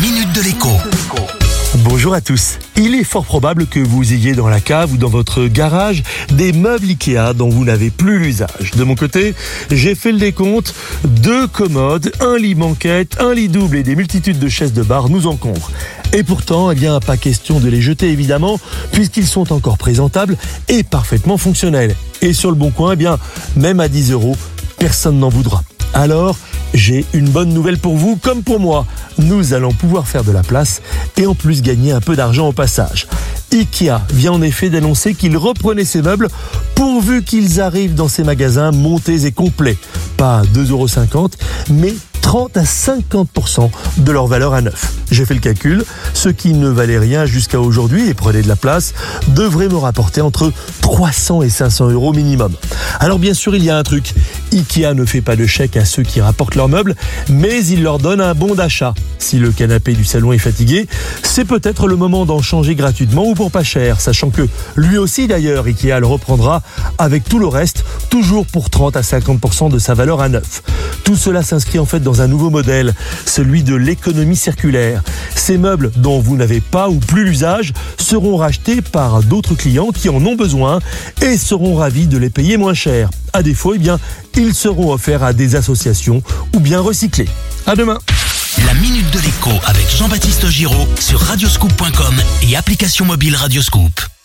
minute de l'écho. Bonjour à tous. Il est fort probable que vous ayez dans la cave ou dans votre garage des meubles Ikea dont vous n'avez plus l'usage. De mon côté, j'ai fait le décompte. Deux commodes, un lit banquette, un lit double et des multitudes de chaises de bar nous encombrent. Et pourtant, eh bien, pas question de les jeter évidemment, puisqu'ils sont encore présentables et parfaitement fonctionnels. Et sur le bon coin, eh bien, même à 10 euros, personne n'en voudra. Alors, j'ai une bonne nouvelle pour vous comme pour moi. Nous allons pouvoir faire de la place et en plus gagner un peu d'argent au passage. Ikea vient en effet d'annoncer qu'il reprenait ses meubles pourvu qu'ils arrivent dans ses magasins montés et complets. Pas 2,50€, mais 30 à 50% de leur valeur à neuf. J'ai fait le calcul, ce qui ne valait rien jusqu'à aujourd'hui et prenait de la place devrait me rapporter entre 300 et 500 euros minimum. Alors bien sûr, il y a un truc. Ikea ne fait pas de chèque à ceux qui rapportent leurs meubles, mais il leur donne un bon d'achat. Si le canapé du salon est fatigué, c'est peut-être le moment d'en changer gratuitement ou pour pas cher, sachant que lui aussi d'ailleurs, Ikea le reprendra avec tout le reste, toujours pour 30 à 50% de sa valeur à neuf. Tout cela s'inscrit en fait dans un nouveau modèle, celui de l'économie circulaire. Ces meubles dont vous n'avez pas ou plus l'usage seront rachetés par d'autres clients qui en ont besoin et seront ravis de les payer moins cher. À défaut, eh bien, ils seront offerts à des associations ou bien recyclés. À demain. La minute de l'écho avec Jean-Baptiste Giraud sur radioscoop.com et application mobile Radioscoop.